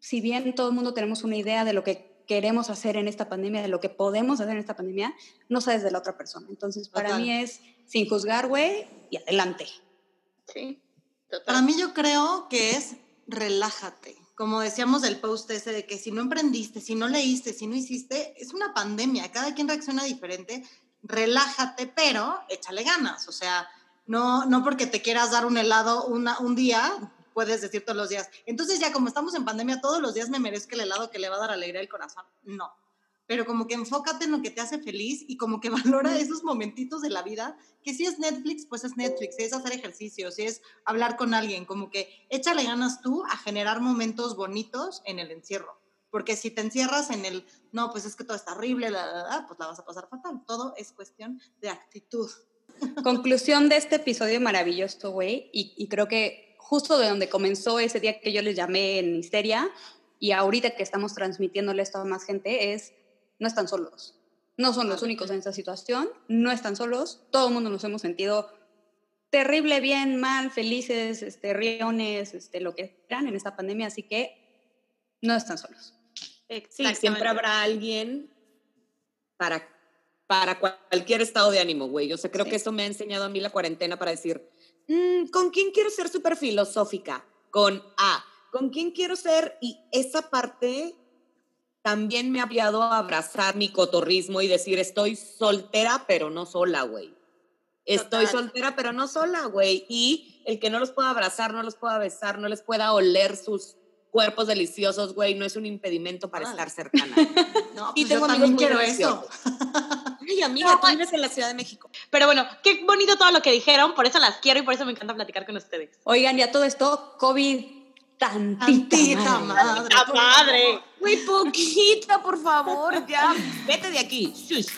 B: si bien todo el mundo tenemos una idea de lo que queremos hacer en esta pandemia, de lo que podemos hacer en esta pandemia, no sabes de la otra persona. Entonces, para
A: Total.
B: mí es sin juzgar, güey, y adelante.
D: Sí. Total.
A: Para mí yo creo que es relájate. Como decíamos del post ese de que si no emprendiste, si no leíste, si no hiciste, es una pandemia, cada quien reacciona diferente. Relájate, pero échale ganas. O sea, no, no porque te quieras dar un helado una, un día, puedes decir todos los días. Entonces ya como estamos en pandemia, todos los días me merezco el helado que le va a dar alegría al corazón. No. Pero como que enfócate en lo que te hace feliz y como que valora esos momentitos de la vida, que si es Netflix, pues es Netflix, si es hacer ejercicio, si es hablar con alguien, como que échale ganas tú a generar momentos bonitos en el encierro. Porque si te encierras en el, no, pues es que todo está horrible, la, la, la, pues la vas a pasar fatal. Todo es cuestión de actitud.
B: Conclusión de este episodio maravilloso, güey, y, y creo que justo de donde comenzó ese día que yo les llamé en histeria y ahorita que estamos transmitiéndole esto a más gente es, no están solos, no son los únicos en esta situación, no están solos, todo el mundo nos hemos sentido terrible, bien, mal, felices, este, riones, este, lo que quieran en esta pandemia, así que no están solos.
C: Sí, siempre habrá alguien para, para cualquier estado de ánimo, güey. Yo sé, creo
B: Sí.
C: que eso me ha enseñado a mí la cuarentena para decir, "Mm, ¿con quién quiero ser súper filosófica? Con A. ¿Con quién quiero ser? Y esa parte también me ha apoyado a abrazar mi cotorrismo y decir, estoy soltera, pero no sola, güey. Estoy
A: Total.
C: soltera, pero no sola, güey. Y el que no los pueda abrazar, no los pueda besar, no les pueda oler sus cuerpos deliciosos, güey, no es un impedimento para
A: Órale.
C: estar cercana.
A: No,
C: Y
A: pues
C: tengo
A: yo
C: amigos
A: también
C: muy
A: quiero eso.
C: Ay, amiga, tú vives en la Ciudad de México.
D: Pero bueno, qué bonito todo lo que dijeron, por eso las quiero y por eso me encanta platicar con ustedes.
B: Oigan, ya todo esto, COVID, tantita,
A: Tantita
B: madre.
A: madre.
D: ¡La
A: por
D: madre!
A: favor.
C: Güey, poquita, por favor, ya. Vete de aquí. Shush.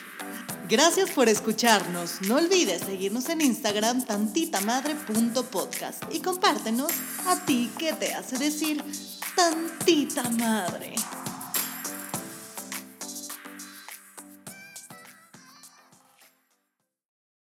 A: Gracias por escucharnos. No olvides seguirnos en Instagram tantitamadre.podcast y compártenos a ti qué te hace decir tantita madre.